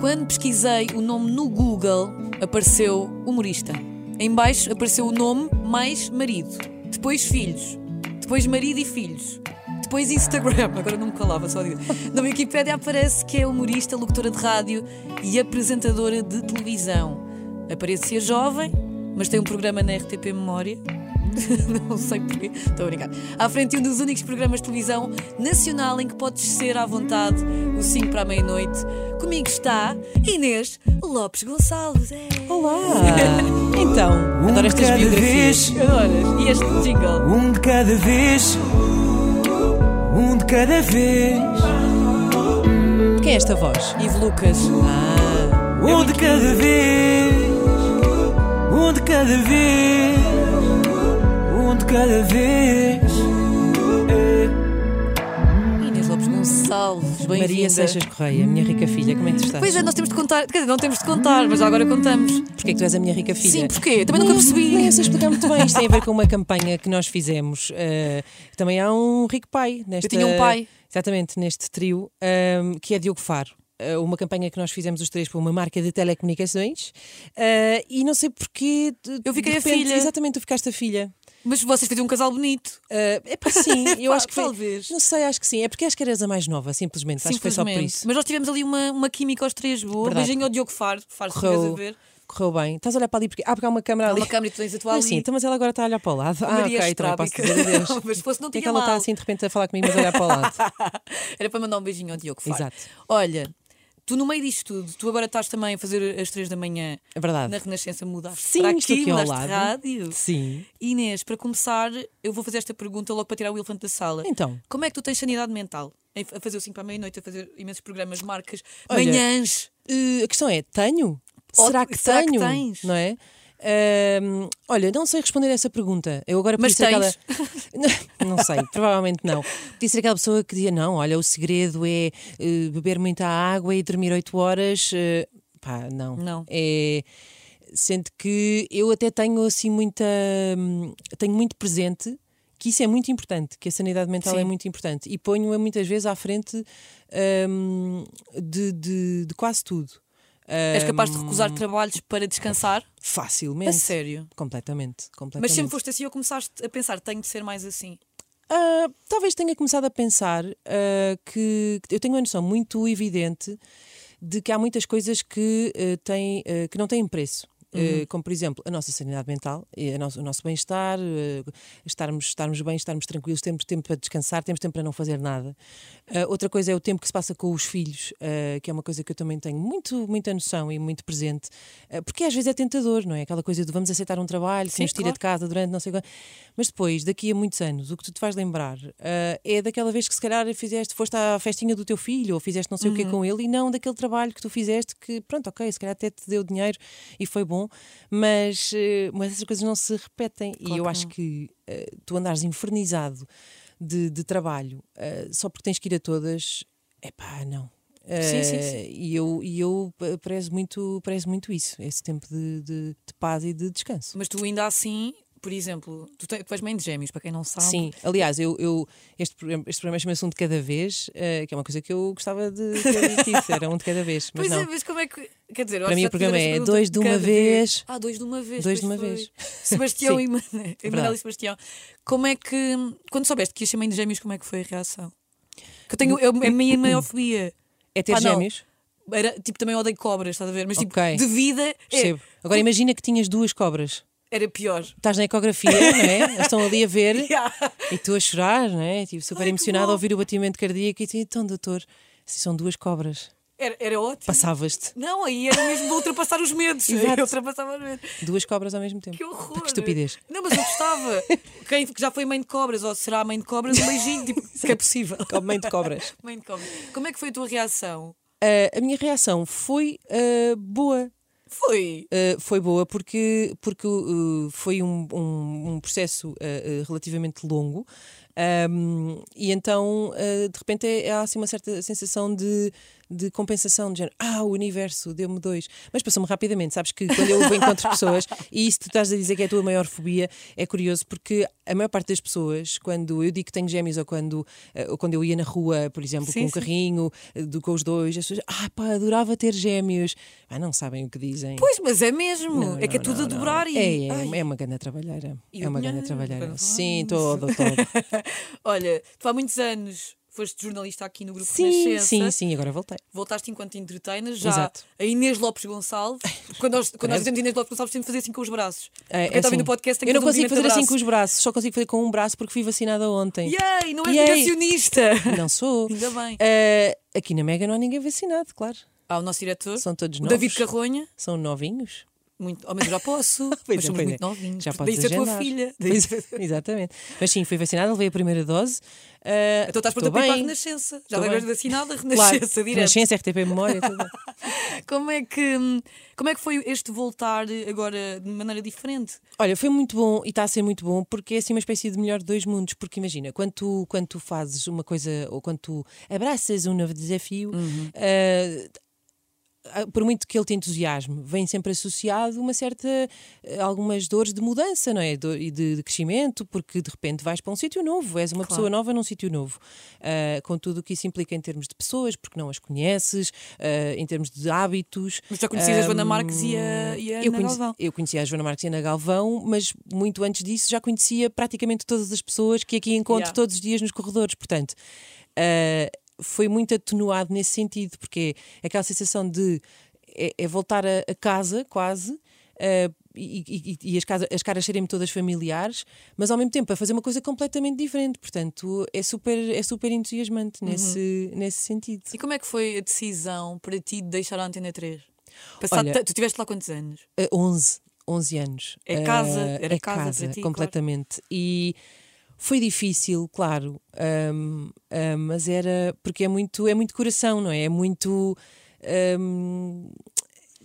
Quando pesquisei o nome no Google, apareceu humorista. Em baixo apareceu o nome mais marido. Depois filhos. Depois marido e filhos. Depois Instagram. Agora não me calava, só digo. Na Wikipédia aparece que é humorista, locutora de rádio e apresentadora de televisão. Aparecia jovem, mas tem um programa na RTP Memória. não sei porquê, estou a brincar. À frente de um dos únicos programas de televisão nacional em que podes ser à vontade o 5 para a meia-noite. Comigo está Inês Lopes Gonçalves. É. Olá! então, Um adoro estas cada biografias. vez. Adoras? E este jingle? Um de cada vez. Um de cada vez. Quem é esta voz? Ivo Lucas. Ah, Um de cada vez. Um de cada vez. Um de cada vez. É. Inês Lopes Gonçalves, bem-vinda. Maria Seixas Correia, minha rica filha, como é que tu estás? Pois é, nós temos de contar. Quer dizer, não temos de contar, mas agora contamos. Porquê que tu és a minha rica filha? Sim, porquê? Também nunca percebi. Nem sei explicar muito bem. Isto tem a ver com uma campanha que nós fizemos. eh, também há um rico pai nesta. Eu tinha um pai. Exatamente, neste trio, ehm, que é Diogo Faro. Eh, uma campanha que nós fizemos os três para uma marca de telecomunicações eh, e não sei porquê. Eu fiquei de a repente- filha. Exatamente, tu ficaste a filha. Mas vocês faziam um casal bonito. é pá, sim, eu acho que foi. talvez. Não sei, acho que sim. É porque acho que eras a mais nova, simplesmente. Acho que foi só por Simplesmente. isso. Mas nós tivemos ali uma, uma química aos três boa. Verdade. Beijinho ao Diogo Faro. Faro, Correu- a ver. Correu bem. Estás a olhar para ali porque. Ah, porque há uma câmera Há ali. uma câmera e tu tens a tua ali. sim, então, mas ela agora está a olhar para o lado. Ah, Maria ok, também posso Estrábica. dizer adeus. Mas se fosse, não É tinha que ela está assim de repente a falar comigo, mas a olhar para o lado. Era para mandar um beijinho ao Diogo Faro. Exato. Olha, tu no meio disto tudo, tu agora estás também a fazer às três da manhã É verdade. na Renascença, mudaste Sim, para aqui, aqui ao mudaste lado. rádio. Sim. Inês, para começar, eu vou fazer esta pergunta logo para tirar o elefante da sala. Então, Como é que tu tens sanidade mental? A fazer o 5 para a meia-noite, a fazer imensos programas, marcas, Olha, manhãs. eh, a questão é: tenho? Ou- será que será que tenho? tens? Não é? Ahm, olha, não sei responder a essa pergunta. Eu agora Mas tens. aquela. não sei, provavelmente não. Podia ser aquela pessoa que dizia: não, olha, o segredo é eh, beber muita água e dormir 8 horas. eh, pá, não. Não. É. Sendo que eu até tenho assim muita. hum, Tenho muito presente que isso é muito importante, que a sanidade mental Sim. é muito importante. E ponho-a muitas vezes à frente hum, de, de- de quase tudo. És capaz de recusar trabalhos para descansar? Facilmente. A sério. Completamente, completamente. Mas sempre foste assim ou começaste a pensar, tenho de ser mais assim? Ah, talvez tenha começado a pensar ah, que eu tenho uma noção muito evidente de que há muitas coisas que, ah, têm, que não têm preço. Ah, como, por exemplo, a nossa sanidade mental, nosso- o nosso bem-estar, ah, estarmos, estarmos bem, estarmos tranquilos, temos tempo para descansar, temos tempo para não fazer nada. Ah, outra coisa é o tempo que se passa com os filhos, que é uma coisa que eu também tenho muito, muita noção e muito presente, porque às vezes é tentador, não é? Aquela coisa de vamos aceitar um trabalho que Sim, nos tira claro. de casa durante não sei quanto. Mas depois, daqui a muitos anos, o que tu te vais lembrar é daquela vez que se calhar fizeste, foste à festinha do teu filho ou fizeste não sei o Uhum. que com ele e não daquele trabalho que tu fizeste que, pronto, ok, se calhar até te deu dinheiro e foi bom, mas, eh, mas essas coisas não se repetem e Claro eu que acho não. que eh, tu andares infernizado de, de trabalho eh, só porque tens que ir a todas, é pá, não. Sim, sim, Eh, sim. E eu, e eu prezo muito, prezo muito isso, esse tempo de, de, de paz e de descanso. Mas tu ainda assim, por exemplo, tu, te- tu és mãe de gêmeos, para quem não sabe. Sim, aliás, eu, eu- este, programa, este programa chama-se Um de Cada Vez, eh, que é uma coisa que eu gostava de ter era um de cada vez, mas Pois não. é, mas como é que. Quer dizer, Para mim o programa é dois de uma cada vez. Ah, dois de uma vez. Dois de uma foi. vez. Sebastião e Manuel, verdade. e Sebastião. Como é que. Quando soubeste que ia ser mãe de gêmeos, como é que foi a reação? Que eu tenho. Eu, a minha maior fobia. É ter Pá, não. gêmeos? Era, tipo, também odeio cobras, estás a ver? Mas tipo, Ok. de vida é-. Agora imagina que tinhas duas cobras. Era pior. Estás na ecografia, não é? Estão ali a ver Yeah. e tu a chorar, não é? Tipo, super Ai, bom. a ouvir o batimento cardíaco e tu, então, doutor, se são duas cobras, Era, era ótimo. passavas-te. Não, aí era mesmo ultrapassar os medos. Exato. Eu ultrapassava os medos. Duas cobras ao mesmo tempo. Que horror. Que estupidez. Não, mas eu gostava. Quem já foi mãe de cobras ou será mãe de cobras, um beijinho. Tipo, que é possível. Como mãe de cobras. Mãe de cobras. Como é que foi a tua reação? Ah, a minha reação foi ah, boa. Foi. Uh, foi boa porque, porque uh, foi um, um- um processo uh, relativamente longo Um, e então, uh, de repente, é, há assim uma certa sensação de, de compensação, de género, ah, o universo deu-me dois. Mas passou-me rapidamente, sabes que quando eu encontro pessoas, e isso tu estás a dizer que é a tua maior fobia, é curioso porque a maior parte das pessoas, quando eu digo que tenho gêmeos ou quando, uh, ou quando eu ia na rua, por exemplo, Sim, com um carrinho, uh, do, com os dois, as pessoas, ah, pá, adorava ter gêmeos. Ah, não sabem o que dizem. Pois, mas é mesmo. Não, é que é não, tudo não, a não. dobrar e. É, é, é uma grande trabalheira. E É uma grande trabalheira. Sim, todo, todo. Olha, tu há muitos anos foste jornalista aqui no Grupo sim, Renascença. sim, sim, agora voltei. Voltaste enquanto entertainer, já Exato. a Inês Lopes Gonçalves. Quando nós, quando nós dizemos Inês Lopes Gonçalves, temos que fazer assim com os braços. É, eu estava assim, no podcast, eu não consigo fazer de assim com os braços, só consigo fazer com um braço porque fui vacinada ontem. Yay, não és negacionista! Não sou. Ainda bem. Eh, aqui na Mega não há ninguém vacinado, claro. Há o nosso diretor, São todos novos. David Carronha. São novinhos. Muito... Oh, mas já posso. Pois mas é, somos muito é. novinhos. Já Daí podes ser tua filha. Daí... Pois, exatamente. Mas sim, fui vacinada, levei a primeira dose. Eh, Então estás estou para ir para a. Renascença. Já Estou levas bem. vacinada, Claro, Renascença, direto. Renascença, RTP Memória, tudo. Como é, que, como é que foi este voltar agora de maneira diferente? Olha, foi muito bom e está a ser muito bom porque é assim uma espécie de melhor de dois mundos. Porque imagina, quando tu, quando tu fazes uma coisa ou quando tu abraças um novo desafio, eh, ah, por muito que ele te entusiasme, vem sempre associado uma certa eh, algumas dores de mudança, não é? E de, de crescimento, porque de repente vais para um sítio novo, és uma Claro. pessoa nova num sítio novo, Ah, com tudo o que isso implica em termos de pessoas, porque não as conheces, ah, em termos de hábitos. Mas já conhecias a Joana Marques e a, e a Eu Ana conheci, Galvão. eu conhecia a Joana Marques e a Ana Galvão, mas muito antes disso já conhecia praticamente todas as pessoas que aqui encontro Yeah. todos os dias nos corredores. Portanto, ah, foi muito atenuado nesse sentido, porque é aquela sensação de é, é voltar a, a casa quase. ah, e, e- e as, casas- as caras serem todas familiares, mas ao mesmo tempo a fazer uma coisa completamente diferente. Portanto, é super, é super entusiasmante Uhum. nesse, nesse sentido. E como é que foi a decisão para ti de deixar a Antena 3? Passado Olha- tu tiveste lá quantos anos? Uh, 11, 11 anos. É casa, Uh, era é casa casa, completamente. E foi difícil, claro, um, um, mas era porque é muito, é muito coração, não é? É muito. um,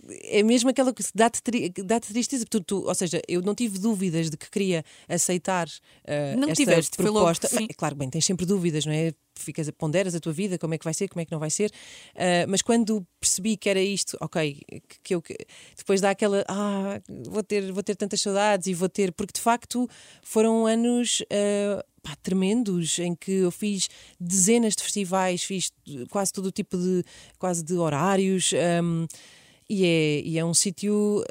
é mesmo aquela que dá-te tri- dá-te tristeza. Tu, tu- ou seja, eu não tive dúvidas de que queria aceitar uh, Não esta tiveste, foi logo, proposta. sim. Bem, claro, bem, tens sempre dúvidas, não é? Ficas, ponderas a tua vida, como é que vai ser, como é que não vai ser. Uh, mas quando percebi que era isto, ok, que, que eu que- depois dá aquela, ah, vou ter, vou ter tantas saudades e vou ter, porque de facto foram anos. uh, pá, tremendos em que eu fiz dezenas de festivais, fiz quase todo o tipo de quase de horários um, e, é, e é um sítio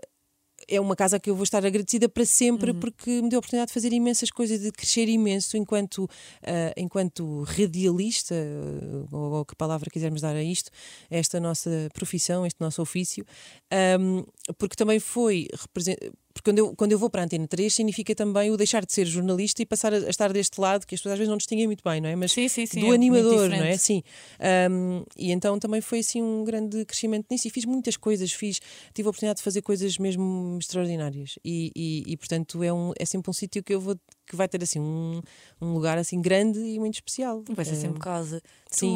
é uma casa que eu vou estar agradecida para sempre porque me deu a oportunidade de fazer imensas coisas, de crescer imenso enquanto, ah, enquanto radialista, ah, ou, ou que palavra quisermos dar a isto, a esta nossa profissão, este nosso ofício, Ahm, porque também foi porque quando eu, quando eu vou para a Antena 3 significa também o deixar de ser jornalista e passar a, a estar deste lado, que as pessoas às vezes não distinguem muito bem, não é? Mas Sim, sim, sim, é do muito animador, não é? Sim. Um, e então também foi assim um grande crescimento nisso. E fiz muitas coisas, fiz, tive a oportunidade de fazer coisas mesmo extraordinárias. E, e, e, portanto é, um, é sempre um sítio que eu vou que vai ter assim um, um lugar assim grande e muito especial. Vai ser Eh, sempre casa. sim.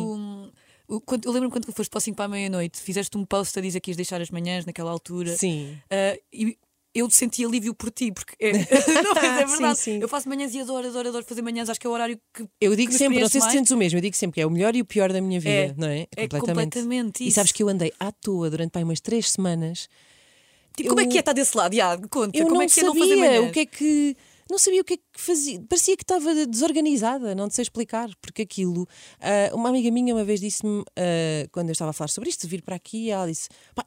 Tu, eu lembro-me quando foste para o 5 para a meia-noite, fizeste um post a dizer que ias deixar as manhãs naquela altura. Sim. Ah, e eu senti alívio por ti, porque é, não, mas é Sim, verdade. sim. Eu faço manhãs e adoro, adoro, adoro fazer manhãs. Acho que é o horário que Eu digo que sempre, não sei se mais. sentes o mesmo, eu digo sempre que é o melhor e o pior da minha vida, É, não é? é completamente E isso. sabes que eu andei à toa durante pá, umas três semanas. Tipo, como é eu- que é estar desse lado? Ya, conta, Eu como não é que sabia é não fazer manhãs? o que é que. Não sabia o que é que fazia. Parecia que estava desorganizada, não sei explicar, porque aquilo. ah, uma amiga minha uma vez disse-me, ah, quando eu estava a falar sobre isto, de vir para aqui, ela disse: "Pá,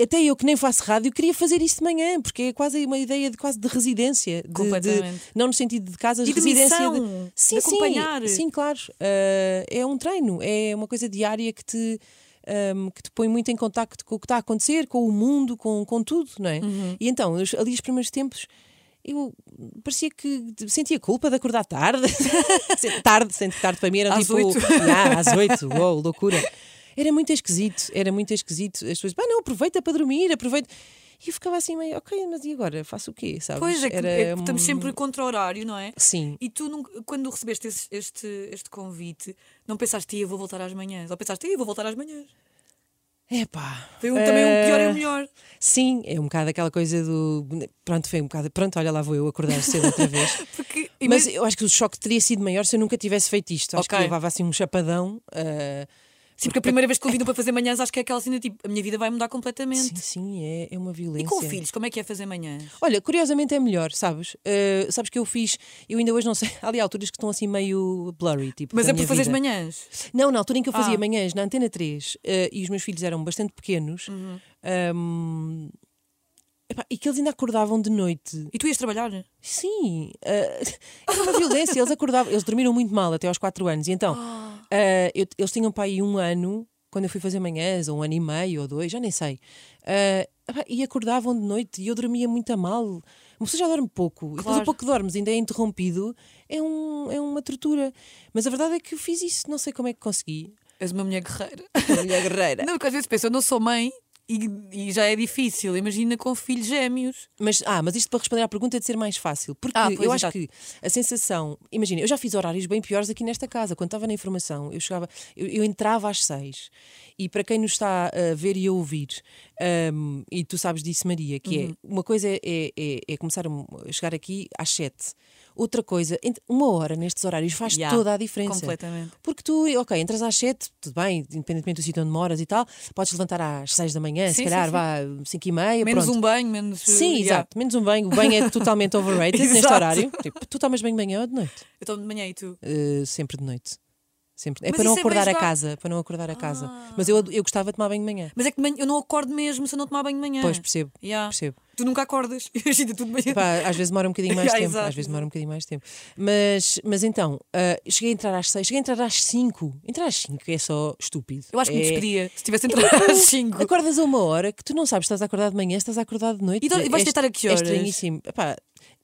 até eu que nem faço rádio queria fazer isto de manhã, porque é quase uma ideia de quase de residência. de- de- não no sentido de casas, E de residência. missão, sim, de acompanhar. Sim, sim, claro. Ah, é um treino, é uma coisa diária que te. ahm, que te põe muito em contacto com o que está a acontecer, com o mundo, com, com tudo, não é? Uhum. E então, ali os primeiros tempos, eu parecia que sentia culpa de acordar tarde. tarde, sendo tarde para mim era Às tipo. oito. "Ah, às oito, uou, loucura. Era muito esquisito, era muito esquisito. As pessoas, pá, não, aproveita para dormir, aproveita. E eu ficava assim meio, ok, mas e agora? Faço o quê? Sabes? Pois é, que, Era é que estamos um- sempre contra o horário, não é? Sim. E tu, quando recebeste esse- este, este convite, não pensaste, "Tia, eu vou voltar às manhãs? Ou pensaste, "Tia, eu vou voltar às manhãs? Epá. Foi um, também o pior e o eh, melhor. Sim, é um bocado aquela coisa do. Pronto, foi um bocado. Pronto, olha lá vou eu acordar cedo outra vez. Porque, Mas eu acho que o choque teria sido maior se eu nunca tivesse feito isto. Acho Ok. que levava assim um chapadão. ah, Sim, porque a primeira vez que convidam para fazer manhãs, acho que é aquela cena tipo, a minha vida vai mudar completamente. sim, sim, é, é uma violência. E com filhos, como é que é fazer manhãs? Olha, curiosamente é melhor, sabes? Ah, sabes que eu fiz, eu ainda hoje não sei, há ali alturas que estão assim meio blurry, tipo. Mas é por fazer manhãs. Não, na altura em que eu fazia Ah. manhãs na Antena 3 eh, e os meus filhos eram bastante pequenos Uhum. ahm, epá, e que eles ainda acordavam de noite. E tu ias trabalhar? Sim, eh, era uma violência. Eles acordavam, eles dormiram muito mal até aos 4 anos. E então, eh, eu- eles tinham para aí um ano, quando eu fui fazer manhãs, ou um ano e meio, ou dois, já nem sei. Eh, epá, e acordavam de noite e eu dormia muito a mal. Uma pessoa já dorme pouco, e depois Claro. o pouco que dormes ainda é interrompido, é, um, é uma tortura. Mas a verdade é que eu fiz isso, não sei como é que consegui. És uma mulher guerreira. Mulher guerreira. Não, porque às vezes penso, eu não sou mãe e, e já é difícil. Imagina com filhos gêmeos. Mas, ah, mas isto para responder à pergunta é de ser mais fácil. Porque Ah, eu acho que a sensação. Imagina, eu já fiz horários bem piores aqui nesta casa. Quando estava na informação, eu chegava. Eu, eu entrava às seis. E para quem nos está a ver e a ouvir, hum, e tu sabes disso, Maria, que Uhum. é uma coisa é, é, é começar a chegar aqui às sete. Outra coisa, uma hora nestes horários faz Yeah, toda a diferença. Completamente. Porque tu, ok, entras às 7, tudo bem, independentemente do sítio onde moras e tal, podes levantar às 6 da manhã, se Sim, calhar sim, vá 5 e meia, Menos pronto. um banho, menos. Sim, yeah. exato, menos um banho. O banho é totalmente overrated neste horário. Tipo, tu tomas banho de manhã ou de noite? Eu estou de manhã e tu? Uh, sempre de noite. Sempre. É Mas para não é acordar a jogado. casa, para não acordar a casa. Ah. Mas eu, eu gostava de tomar banho de manhã. Mas é que de manhã- eu não acordo mesmo se eu não tomar banho de manhã. Pois percebo, Yeah. percebo. Tu nunca acordas. Imagina, tu de manhã. Epá, às vezes demora um bocadinho mais Yeah, tempo. exato, às vezes demora um bocadinho mais tempo. Mas, mas então, uh, cheguei a entrar às 6, cheguei a entrar às 5. Entrar às 5 é só estúpido. Eu acho que me É- despedia se tivesse entrado às 5. Acordas a uma hora que tu não sabes se estás a acordar de manhã, se estás a acordar de noite. E então- e vais É deitar a que É horas? estranhíssimo. Epá,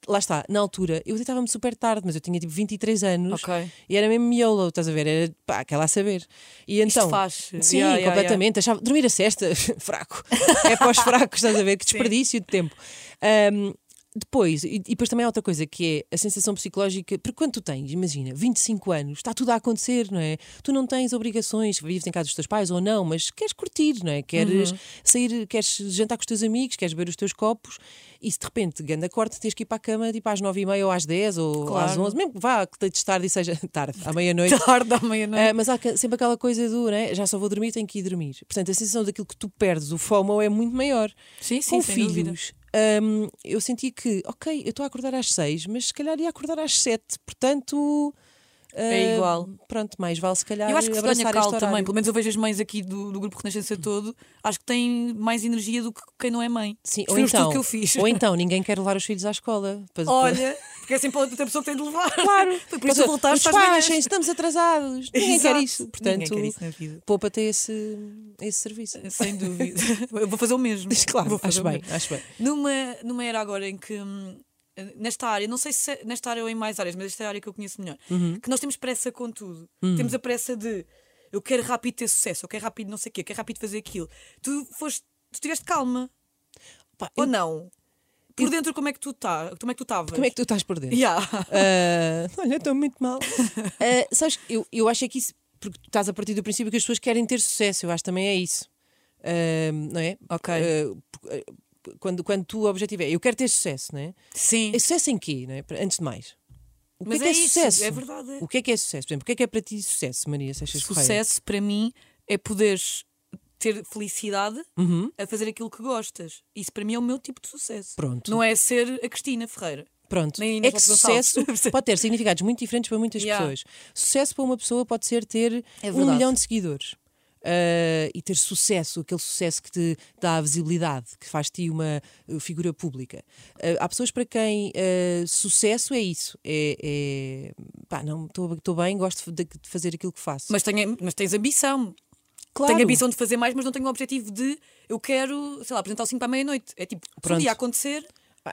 lá está, na altura, eu deitava-me super tarde, mas eu tinha tipo 23 anos Ok. e era mesmo miolo, estás a ver? Era pá, aquela a saber. E Isto então. faz. Sim, Yeah, yeah, completamente. Achava, dormir a cesta, fraco. É para os fracos, estás a ver? Que desperdício de tempo. Ahm, depois, e, e depois também há outra coisa que é a sensação psicológica, porque quando tu tens, imagina, 25 anos, está tudo a acontecer, não é? Tu não tens obrigações, vives em casa dos teus pais ou não, mas queres curtir, não é? Queres Uhum. sair, queres jantar com os teus amigos, queres beber os teus copos e se de repente, ganda corte, tens que ir para a cama tipo às 9h30 ou às 10 ou Claro. às 11, mesmo que vá, que deites tarde e seja tarde, à meia-noite. Tarde à meia-noite. Ah, mas há sempre aquela coisa do, né? já só vou dormir, tenho que ir dormir. Portanto, a sensação daquilo que tu perdes, o FOMO, é muito maior. sim, sim, Com sem dúvida. Hum, eu senti que, ok, eu estou a acordar às seis, mas se calhar ia acordar às sete. Portanto, É igual. Pronto, mais vale se calhar Eu acho que ganha cal também, pelo menos eu vejo as mães aqui do, do grupo Renascença todo, acho que têm mais energia do que quem não é mãe. Sim, ou um então, que eu fiz. ou então ninguém quer levar os filhos à escola. Para- Olha, é sempre a outra pessoa que tem de levar. Claro, Foi por isso às Despachem, manhãs. estamos atrasados. Ninguém Exato. quer isso. Portanto, Ninguém quer isso na vida. poupa-te esse, esse serviço. Sem dúvida. Eu vou fazer o mesmo. Claro, Vou fazer acho bem, mesmo. acho bem. Numa, numa era agora em que. hum, Nesta área, não sei se é nesta área ou em mais áreas, mas esta é a área que eu conheço melhor, Uhum. que nós temos pressa com tudo. Hum. Temos a pressa de eu quero rápido ter sucesso, eu quero rápido não sei o quê, eu quero rápido fazer aquilo. Tu foste, tu tiveste calma, Pá, ou eu- não? Por dentro, como é que tu tá, como é que tu estavas? como é que tu estás por dentro? Yeah. Ah, olha, estou muito mal. Ah, sabes, eu, eu acho é que isso, porque tu estás a partir do princípio que as pessoas querem ter sucesso, eu acho também é isso. Ah, não é? Ok. Quando, quando tu o objetivo é eu quero ter sucesso, não é? Sim. É sucesso em quê, não é? Antes de mais. O que Mas é que é, é sucesso? é verdade. O que é que é sucesso? Por exemplo, o que é que é para ti sucesso, Maria Seixas Correia? Sucesso para mim é poderes ter felicidade Uhum. a fazer aquilo que gostas. Isso para mim é o meu tipo de sucesso. Pronto. Não é ser a Cristina Ferreira. Pronto. É que sucesso pode ter significados muito diferentes para muitas Yeah. pessoas. Sucesso para uma pessoa pode ser ter É um milhão de seguidores. Ah, e ter sucesso, aquele sucesso que te dá a visibilidade, que faz de ti uma uh, figura pública. Ah, há pessoas para quem ah, sucesso é isso. É, é pá, não estou bem, gosto de, de fazer aquilo que faço. Mas, tenho, mas tens ambição. Claro, Tenho ambição de fazer mais, mas não tenho o objetivo de eu quero, sei lá, apresentar o 5 para a meia-noite. É tipo, se um Pronto. dia acontecer,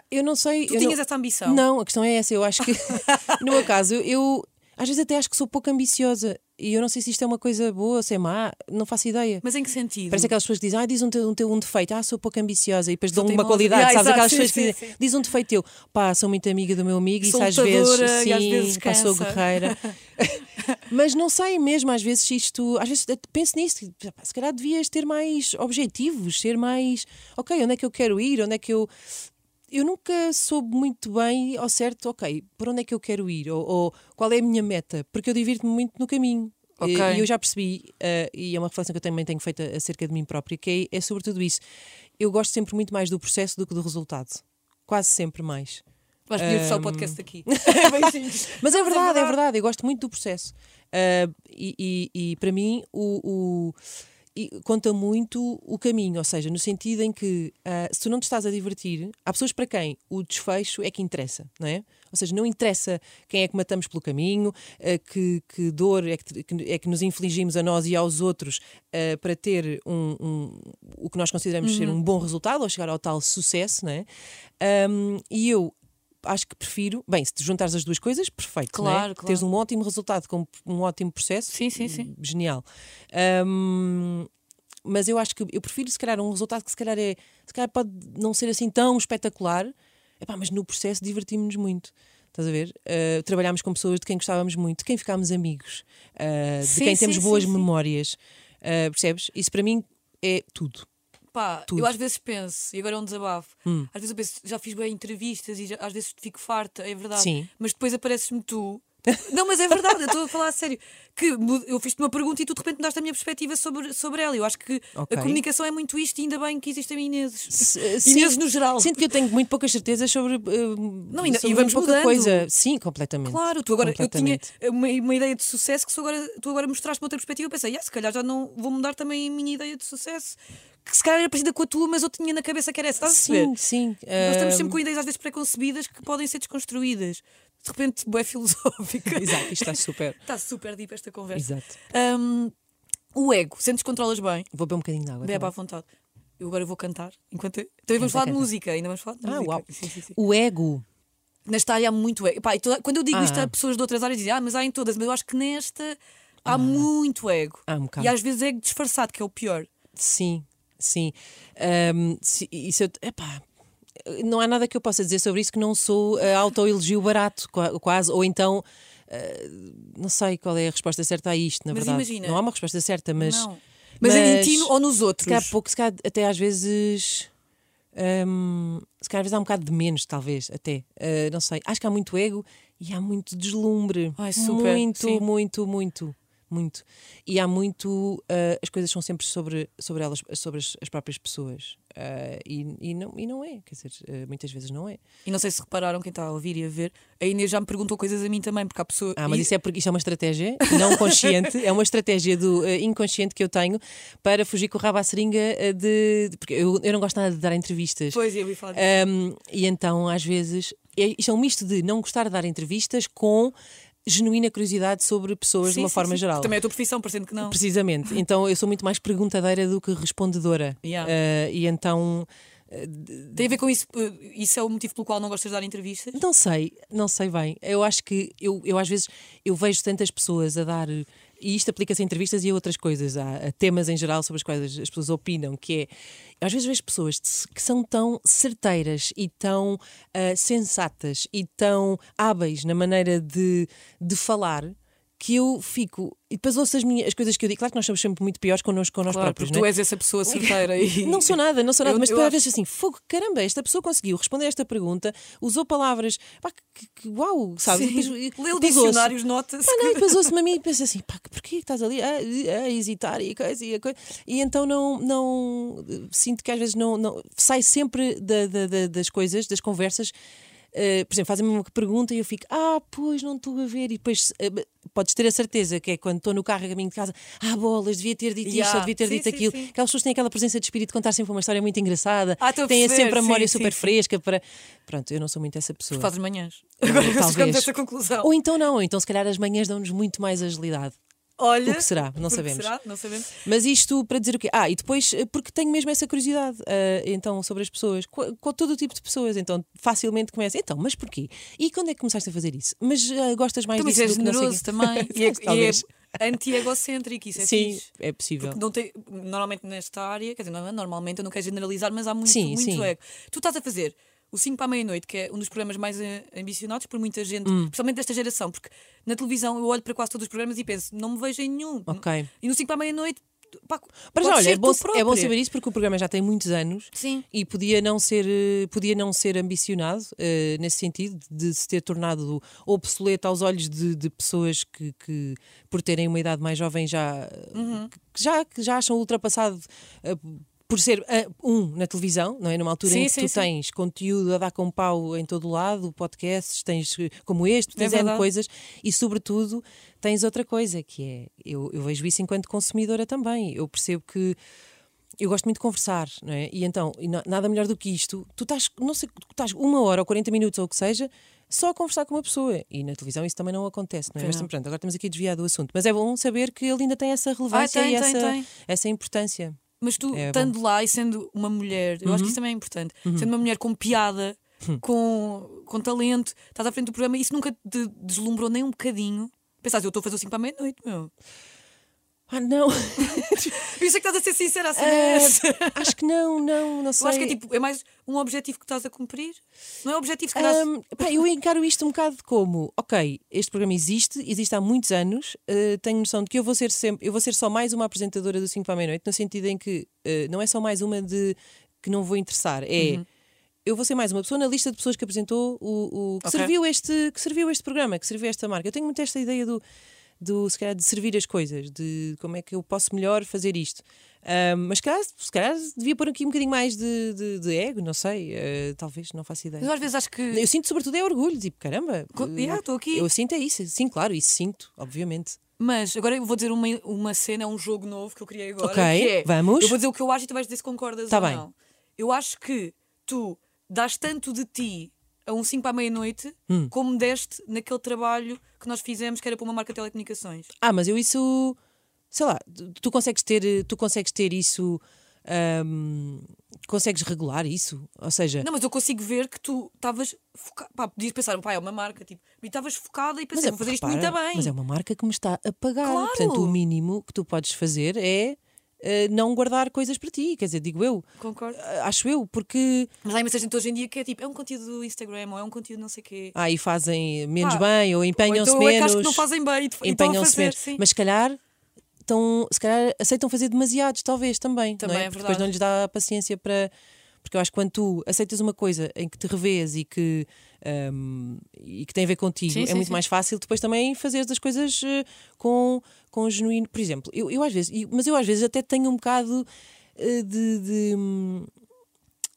eu não sei. tu tinhas não... essa ambição. Não, a questão é essa. Eu acho que, no meu caso, eu, eu às vezes até acho que sou pouco ambiciosa. E eu não sei se isto é uma coisa boa, se é má, não faço ideia. Mas em que sentido? Parece aquelas pessoas que dizem, ah, diz um teu, um, teu, um defeito, ah, sou pouco ambiciosa, e depois dão uma qualidade, Yeah, sabes? exato, Aquelas sim, pessoas que dizem, diz um defeito teu, pá, sou muito amiga do meu amigo, Sou isso às vezes, sim, e às vezes pá, sou guerreira. Mas não sei mesmo, às vezes isto, às vezes penso nisso, se calhar devias ter mais objetivos, ser mais, ok, onde é que eu quero ir, onde é que eu. Eu nunca soube muito bem ao certo, ok, por onde é que eu quero ir, ou, ou qual é a minha meta, porque eu divirto-me muito no caminho. Ok. E e eu já percebi, eh, e é uma reflexão que eu também tenho feito acerca de mim própria, que é, é sobretudo isso. Eu gosto sempre muito mais do processo do que do resultado. Quase sempre mais. Vais pedir só o podcast aqui. Mas é Mas é verdade, é verdade. eu gosto muito do processo. Ah, e, e- e para mim o, o- conta muito o caminho, ou seja, no sentido em que ah, se tu não te estás a divertir, há pessoas para quem o desfecho é que interessa, não é? Ou seja, não interessa quem é que matamos pelo caminho, ah, que, que dor é que, que- é que nos infligimos a nós e aos outros ah, para ter um, um- o que nós consideramos ser um bom resultado ou chegar ao tal sucesso, não é? Ahm, e eu acho que prefiro, bem, se te juntares as duas coisas, perfeito, é? Claro, claro. Teres um ótimo resultado com um ótimo processo, Sim, sim, sim. genial. Ahm, mas eu acho que eu prefiro, se calhar, um resultado que se calhar é, se calhar pode não ser assim tão espetacular, Epá, mas no processo divertimos-nos muito. Estás a ver? Ah, trabalhámos com pessoas de quem gostávamos muito, de quem ficámos amigos, de Sim, quem sim, temos sim, boas memórias. Ah, percebes? Isso para mim é tudo. Pá, Tudo. eu às vezes penso, e agora é um desabafo, Hum. às vezes eu penso, já fiz bem entrevistas e já- às vezes fico farta, é verdade. Sim. Mas depois apareces-me tu. Não, mas é verdade, eu estou a falar a sério. Que eu fiz-te uma pergunta e tu de repente me daste a minha perspectiva sobre, sobre ela. Eu acho que Ok. a comunicação é muito isto e ainda bem que existem Inês. Se- sinto- no geral. Sinto que eu tenho muito poucas certezas sobre, ah, Não, e- e sobre vamos pouca mudando. coisa. Sim, completamente. Claro, tu agora, eu tinha uma, uma ideia de sucesso que agora, tu agora mostraste-me outra perspectiva. Eu pensei, "Ah, se calhar já não vou mudar também a minha ideia de sucesso, que se calhar era parecida com a tua, mas eu tinha na cabeça que era essa. Estás? Sim, sim. Nós estamos ah, sempre com ideias às vezes preconcebidas que podem ser desconstruídas. De repente, boé filosófica. Exato, isto está super. Está super deep esta conversa. Exato. Hum, o ego, sentes que controlas bem, Vou beber um bocadinho de água. bebe à também. vontade. Eu agora vou cantar. Enquanto... Também vamos Canta, falar de canta. música, ainda vamos falar de Ah, música. uau. Sim, sim, sim. O ego. Nesta área há muito ego. Pá, toda- quando eu digo isto Ah. a pessoas de outras áreas, dizem, ah, mas há em todas, mas eu acho que nesta há muito ego. Há um e às vezes ego disfarçado, que é o pior. Sim, sim. Ahm, se- isso eu- epá, não há nada que eu possa dizer sobre isso que não sou uh, autoelogio barato, qua- quase, ou então. ah, não sei qual é a resposta certa a isto, na Mas verdade. imagina- Não há uma resposta certa, mas. não. Mas, é em ti ou nos outros? Se calhar pouco, se calhar até às vezes. hum, se calhar às vezes há um bocado de menos, talvez, até. Ah, não sei. Acho que há muito ego e há muito deslumbre. Ai, super, Muito, sim. muito, muito. Muito. E há muito. ah, as coisas são sempre sobre, sobre elas, sobre as, as próprias pessoas. Ah, e, e, não, e não é. Quer dizer, ah, muitas vezes não é. E não sei se repararam quem está a ouvir e a ver. A Inês já me perguntou coisas a mim também, porque há pessoas. Ah, mas isso é porque isto é uma estratégia não consciente, é uma estratégia do inconsciente que eu tenho para fugir com o rabo à seringa de. Porque eu, eu não gosto nada de dar entrevistas. Pois, eu ia falar disso. Um, e então, às vezes, é, isto é um misto de não gostar de dar entrevistas com genuína curiosidade sobre pessoas de Sim, uma sim, forma sim. geral. Também é a tua profissão, parecendo que não. Precisamente. Então, eu sou muito mais perguntadeira do que respondedora. Yeah. Uh, e então. Tem a ver com isso. eh, Isso é o motivo pelo qual não gostas de dar entrevistas? Não sei, não sei bem. Eu acho que eu, eu às vezes eu vejo tantas pessoas a dar. E isto aplica-se a entrevistas e a outras coisas, a, temas em geral sobre os quais as as pessoas opinam, que é. Às vezes vejo pessoas que são tão certeiras e tão ah, sensatas e tão hábeis na maneira de, de falar que eu fico. E depois ouço as, minhas, as coisas que eu digo. Claro que nós somos sempre muito piores connosco, com nós Claro, próprios. porque não tu é? és essa pessoa certeira e. Não sou nada, não sou nada, Eu- mas depois acho- vezes assim, fogo, caramba, esta pessoa conseguiu responder esta pergunta, usou palavras, pá, que, que- uau, sabe? Sim. Depois- ouço- dicionários, nota-se. Pá, não, e depois ouço-me a mim e penso assim, pá, porquê que estás ali a, a hesitar e coisa e a coisa. E então não, não sinto que às vezes não, não sai sempre da- da- da- das coisas, das conversas. Eh, por exemplo, fazem-me uma pergunta e eu fico, ah, pois não estou a ver. E depois eh, podes ter a certeza que é quando estou no carro a caminho de casa, ah, bolas, devia ter dito isto, Yeah. ou devia ter Sim, dito sim, aquilo. sim. Aquelas pessoas têm aquela presença de espírito de contar sempre uma história muito engraçada, Ah, a têm perceber, sempre a memória super fresca para. Pronto, eu não sou muito essa pessoa. Fazes manhãs. Agora chegamos a essa conclusão. Ou então não, ou então se calhar as manhãs dão-nos muito mais agilidade. Olha. O que será? Não porque sabemos. Será? Não sabemos. Mas isto para dizer o quê? Ah, e depois, eh, porque tenho mesmo essa curiosidade, eh, então, sobre as pessoas, com, com todo o tipo de pessoas, então facilmente começa, então, mas porquê? E quando é que começaste a fazer isso? Mas eh, gostas mais Também disso sei generoso quê?" também. e, é, e é, Talvez. anti-egocêntrico, isso é sim, fixe. é possível. Porque não tem, normalmente nesta área, quer dizer, não, é normalmente eu não quero generalizar, mas há muito, Sim, muito sim. ego. Tu estás a fazer o 5 para a meia-noite, que é um dos programas mais eh, ambicionados por muita gente, Hum. principalmente desta geração, porque na televisão eu olho para quase todos os programas e penso, não me vejo em nenhum. Ok. E no 5 para a meia-noite, pá, Mas olha, é bom, é bom saber isso porque o programa já tem muitos anos Sim. e podia não ser, eh, podia não ser ambicionado eh, nesse sentido de se ter tornado obsoleto aos olhos de, de pessoas que, que, por terem uma idade mais jovem, já, Uhum. que já, que já acham ultrapassado. eh, por ser ah, um na televisão, não é? Numa altura Sim, em que sim, tu sim. tens conteúdo a dar com pau em todo lado, podcasts, tens eh, como este, É tens verdade. coisas e, sobretudo, tens outra coisa que é eu, eu vejo isso enquanto consumidora também. Eu percebo que eu gosto muito de conversar, não é? E então, na- nada melhor do que isto, tu estás, não sei, tu estás uma hora ou 40 minutos ou o que seja, só a conversar com uma pessoa. E na televisão isso também não acontece, não é? Mas pronto, agora estamos aqui a desviar do assunto. Mas é bom saber que ele ainda tem essa relevância tem, e tem, essa, tem. essa importância. Mas tu, É bom. Uhum. estando lá e sendo uma mulher, eu acho que isso também é importante, sendo uma mulher com piada, Hum. com, com talento, estás à frente do programa, isso nunca te deslumbrou nem um bocadinho. Pensaste, eu estou a fazer 5 para a meia-noite, meu. Ah, não, isso é que estás a ser sincera assim. Acho que não, não, não sei. Eu acho que é tipo, é mais um objetivo que estás a cumprir. Não é objetivo, se calhar. Ahm, pá, eu encaro isto um bocado como, ok, este programa existe, existe há muitos anos, eh, tenho noção de que eu vou ser sempre, eu vou ser só mais uma apresentadora do 5 para a meia-noite, no sentido em que eh, não é só mais uma de que não vou interessar, é Uhum. eu vou ser mais uma pessoa na lista de pessoas que apresentou o, o- que, Ok. serviu este, que serviu este programa, que serviu esta marca. Eu tenho muito esta ideia do, do se calhar, de servir as coisas, de como é que eu posso melhor fazer isto. Ahm, mas se calhar, se calhar devia pôr aqui um bocadinho mais de, de- de ego, não sei, eh, talvez, não faço ideia. Eu às vezes acho que. Eu sinto sobretudo é orgulho, tipo, caramba. Co- Yeah, estou aqui. Eu sinto é isso, sim, claro, isso sinto, obviamente. Mas agora eu vou dizer uma, uma cena, um jogo novo que eu criei agora. Ok, que é, vamos. Eu vou dizer o que eu acho e tu vais dizer se concordas Tá ou bem. não. Eu acho que tu dás tanto de ti a um 5 para a meia-noite Hum. como deste naquele trabalho que nós fizemos, que era para uma marca de telecomunicações. Ah, mas eu isso, sei lá, tu, consegues ter, tu consegues ter isso, ahm, consegues regular isso? Ou seja, Não, mas eu consigo ver que tu estavas focada. Pá, podias pensar, pá, é uma marca, tipo, e estavas focada e mas pensei, vou fazer isto muito repara, bem. Mas é uma marca que me está a pagar. Claro. Portanto, o mínimo que tu podes fazer é eh, não guardar coisas para ti. Quer dizer, digo eu, Concordo. ah, acho eu, porque Mas há imensa gente hoje em dia que é tipo, é um conteúdo do Instagram ou é um conteúdo não sei o quê. aí fazem menos Pá, bem ou empenham-se então é menos. acho que não fazem bem e estão a empenham-se menos. sim. Mas se calhar, estão, se calhar aceitam fazer demasiados, talvez também. Também não é? é Porque depois verdade. não lhes dá paciência para. Porque eu acho que quando tu aceitas uma coisa em que te revês e que, hum, e que tem a ver contigo, Sim, é sim, muito sim. mais fácil depois também fazeres as coisas eh, com, com genuíno. Por exemplo, eu, eu às vezes, mas eu às vezes até tenho um bocado eh, de. de, hum,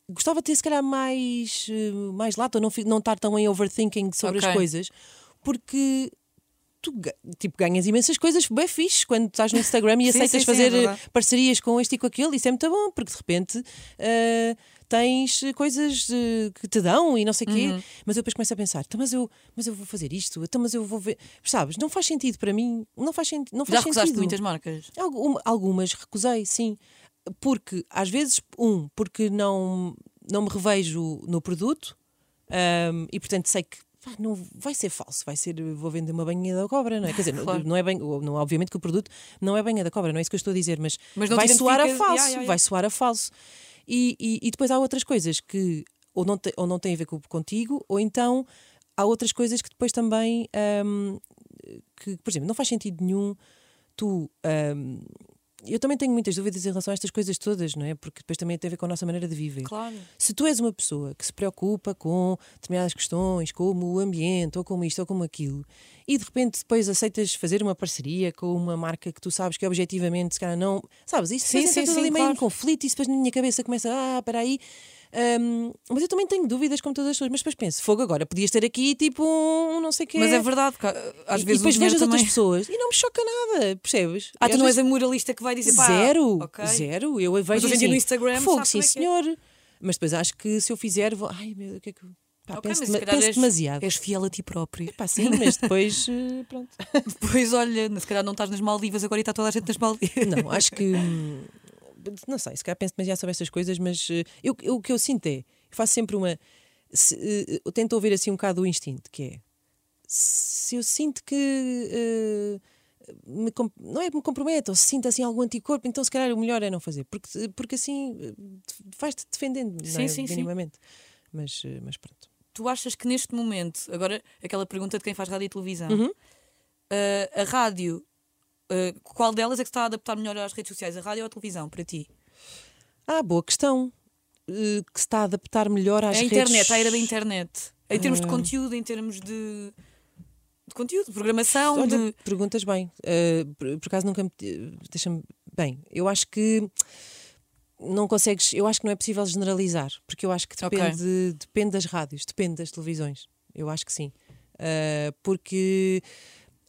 Gostava de ter, se calhar, mais, eh, mais lata, não, não estar tão em overthinking sobre Ok. as coisas, porque tu tipo, ganhas imensas coisas bem fixe quando estás no Instagram e Sim, aceitas sim, sim, é fazer eh, verdade. parcerias com este e com aquele, isso é muito bom, porque de repente eh, tens coisas eh, que te dão e não sei o quê, Uhum. mas eu depois começo a pensar, "Então, mas eu, mas eu vou fazer isto, então, mas eu vou ver, sabes, não faz sentido para mim, não faz, não faz Já recusaste sentido. muitas marcas. Algum- algumas recusei, sim. Porque, às vezes, um, porque não, não me revejo no produto ahm, e, portanto, sei que não vai ser falso, vai ser, vou vender uma banha da cobra, não é? Quer dizer, Claro. não é bem, não, obviamente que o produto não é banha da cobra, não é isso que eu estou a dizer, mas, Mas vai soar a falso, Ya, ya, ya. vai soar a falso. E, e, e depois há outras coisas que ou não, te- ou não têm a ver com, contigo, ou então há outras coisas que depois também ahm, que, por exemplo, não faz sentido nenhum tu. ahm, eu também tenho muitas dúvidas em relação a estas coisas todas, não é? Porque depois também tem a ver com a nossa maneira de viver. Claro. Se tu és uma pessoa que se preocupa com determinadas questões, como o ambiente, ou como isto, ou como aquilo, e de repente depois aceitas fazer uma parceria com uma marca que tu sabes que objetivamente, se calhar não. Sabes, isto Sim, sim, sim, ali meio claro. em conflito, e isso depois na minha cabeça começa, ah, espera aí. Hum, mas eu também tenho dúvidas como todas as pessoas, mas depois penso, fogo agora, podias ter aqui tipo um não sei o quê. Mas é verdade, porque, às E- vezes e depois vejo as outras pessoas e não me choca nada, percebes? Ah, E tu não és vezes- a moralista que vai dizer pá, Zero, ok. zero. Eu vejo hoje dia assim, no Instagram fogo, sim é que é. senhor. Mas depois acho que se eu fizer, vou. Ai meu, o que é que. Pá, Ok, penso, mas penso és, demasiado. És fiel a ti próprio. Pá, sim, mas depois. eh, pronto. Depois, olha, se calhar não estás nas Maldivas agora e está toda a gente nas Maldivas. Não, acho que. hum, Não sei, se calhar penso demasiado sobre estas coisas, mas eh, eu, eu- o que eu sinto é. Eu faço sempre uma. se, eh, eu tento ouvir assim um bocado o instinto, que é. Se eu sinto que. eh, me não é que me comprometa ou se sinta assim algum anticorpo, então se calhar o melhor é não fazer, porque, porque assim vais-te defendendo Sim, é? sim, sim. minimamente. Mas, eh, mas pronto. Tu achas que neste momento, agora aquela pergunta de quem faz rádio e televisão, Uhum. eh, a rádio, eh, qual delas é que está a adaptar melhor às redes sociais, a rádio ou a televisão, para ti? Ah, boa questão. Eh, que se está a adaptar melhor às a redes... internet, a era da internet. Em termos de Ah. conteúdo, em termos de, de conteúdo, de programação, Olha, de. perguntas bem. Eh, por, por acaso nunca me. Deixa-me. Bem, eu acho que não consegues. Eu acho que não é possível generalizar, porque eu acho que depende, depende das rádios, depende das televisões. Eu acho que sim. Eh, porque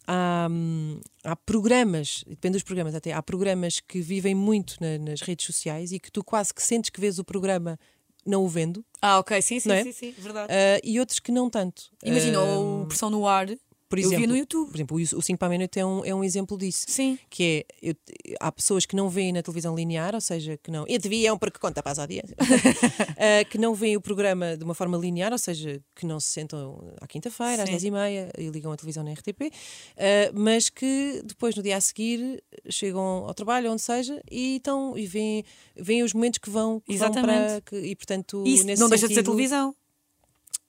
há, hum, há programas, depende dos programas até, há programas que vivem muito na- nas redes sociais e que tu quase que sentes que vês o programa não o vendo, Ah, ok, sim, sim, é? sim, sim, verdade. eh, e outros que não tanto. Imagina, Eh, o Pressão no Ar, por eu via exemplo, no YouTube. Por exemplo, o 5 para a meia-noite é um, é um exemplo disso. Sim. Que é, eu- há pessoas que não veem na televisão linear, ou seja, que não. E deviam porque conta para as audiências. Ah, que não veem o programa de uma forma linear, ou seja, que não se sentam à quinta-feira, às Sim. 10h30 e ligam a televisão na RTP, ah, mas que depois, no dia a seguir, chegam ao trabalho, onde seja, e, estão, e veem, veem os momentos que vão, que vão para. Exatamente. Que, e portanto, Isso não deixa de ser televisão.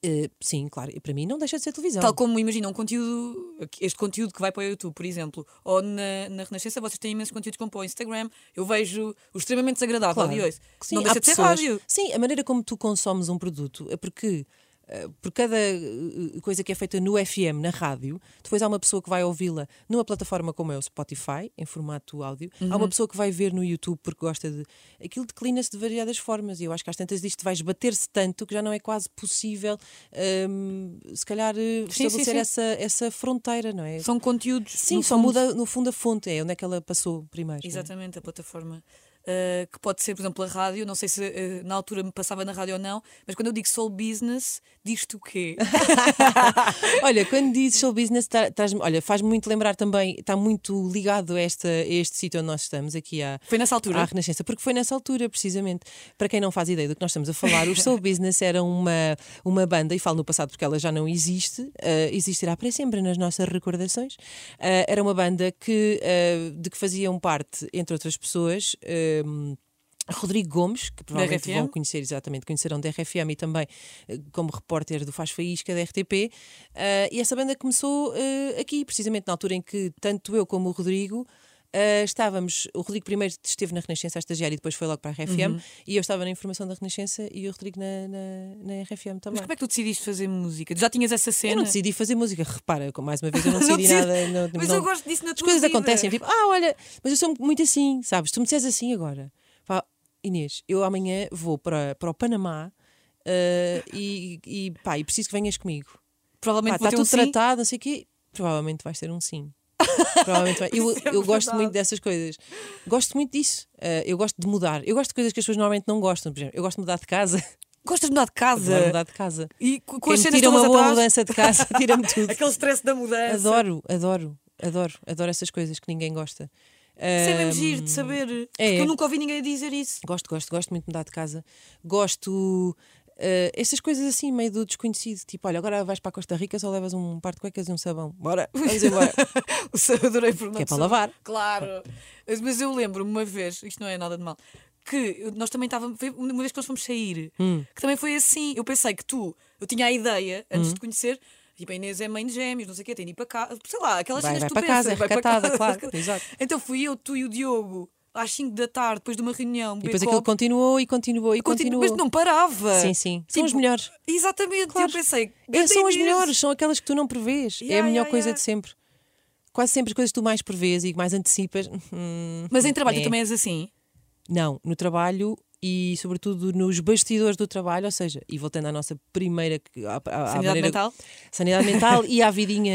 Eh, sim, claro, e para mim não deixa de ser televisão. Tal como, imagina, um conteúdo, este conteúdo que vai para o YouTube, por exemplo, ou na, na Renascença, vocês têm imensos conteúdos que vão para o Instagram. Eu vejo o extremamente desagradável Claro. e ouço. que sim, não deixa de ser pessoas- rádio. Sim, a maneira como tu consomes um produto é porque. Eh, Por cada eh, coisa que é feita no FM, na rádio, depois há uma pessoa que vai ouvi-la numa plataforma como é o Spotify, em formato áudio, há Uhum. uma pessoa que vai ver no YouTube porque gosta de. Aquilo declina-se de variadas formas e eu acho que às tantas disto vais bater-se tanto que já não é quase possível, hum, se calhar, eh, Sim, sim, estabelecer sim. Essa, essa fronteira, não é? São conteúdos. Sim, só fundo. muda no fundo a fonte, é onde é que ela passou primeiro. é? Exatamente, a plataforma. Uh, que pode ser, por exemplo, a rádio. Não sei se uh, na altura me passava na rádio ou não, mas quando eu digo soul business, diz-te o quê? Olha, quando dizes show business, tá- traz-me- olha, faz-me muito lembrar também, está muito ligado a, esta, a este sítio onde nós estamos, aqui à, Foi nessa altura? à Renascença, porque foi nessa altura, precisamente. Para quem não faz ideia do que nós estamos a falar, os Soul Business eram uma, uma banda, e falo no passado porque ela já não existe, eh, existirá para sempre nas nossas recordações. Eh, era uma banda que, eh, de que faziam parte, entre outras pessoas, eh, Rodrigo Gomes, que provavelmente vão conhecer exatamente, conhecerão da RFM e também eh, como repórter do Faz Faísca da RTP. eh, e essa banda começou eh, aqui, precisamente na altura em que tanto eu como o Rodrigo eh, estávamos. O Rodrigo primeiro esteve na Renascença a estagiar e depois foi logo para a RFM. Uhum. E eu estava na informação da Renascença e o Rodrigo na, na, na RFM também. Mas como é que tu decidiste fazer música? Tu já tinhas essa cena? Eu não decidi fazer música, repara, mais uma vez eu não Não decidi decidi- nada. não- Mas não- eu gosto disso na as tua coisas vida. acontecem, tipo, ah, olha, mas eu sou muito assim, sabes? Tu me disseres assim agora, pá, Inês, eu amanhã vou para, para o Panamá eh, e, e, pá, e preciso que venhas comigo. Provavelmente Pá, vou está ter um tudo sim. tratado, não sei o quê, provavelmente vais ter um sim. Provavelmente vai. Eu, é eu gosto muito dessas coisas. Gosto muito disso. Eh, eu gosto de mudar. Eu gosto de coisas que as pessoas normalmente não gostam. Por exemplo, eu gosto de mudar de casa. Gostas de mudar de casa? Adoro mudar de casa. E co- com Quem as cenas tira uma boa atrás, mudança de casa, tira-me tudo. aquele stress da mudança. Adoro, adoro, adoro, adoro essas coisas que ninguém gosta. Isso é mesmo giro de saber. é. Porque eu nunca ouvi ninguém dizer isso. Gosto, gosto, gosto muito de mudar de casa. Gosto. Eh, essas coisas assim, meio do desconhecido, tipo, olha, agora vais para a Costa Rica, só levas um par de cuecas e um sabão. Bora, vamos embora. O adorei por que é para lavar. Claro. Mas eu lembro-me uma vez, isto não é nada de mal, que nós também estávamos. Uma vez que nós fomos sair, Hum. que também foi assim. Eu pensei que tu, eu tinha a ideia, antes de conhecer, tipo, a Inês é mãe de gêmeos, não sei o quê, tem de ir para casa, sei lá, aquelas Vai, cenas vai que tu para casa, pensas, vai para casa. claro. Exato. Então fui eu, tu e o Diogo, às 5 da tarde, depois de uma reunião, E depois aquilo continuou e continuou e continu- continuou. mas não parava. Sim, sim. São os Tipo, melhores. Exatamente, Claro. eu pensei. É, são as melhores, são aquelas que tu não prevês. é a Yeah, melhor yeah, coisa yeah. de sempre. Quase sempre as coisas que tu mais prevês e que mais antecipas. hum, Mas em trabalho é. tu também és assim. Não, no trabalho e sobretudo nos bastidores do trabalho, ou seja, e voltando à nossa primeira à, à- Sanidade maneira- mental? sanidade mental e à vidinha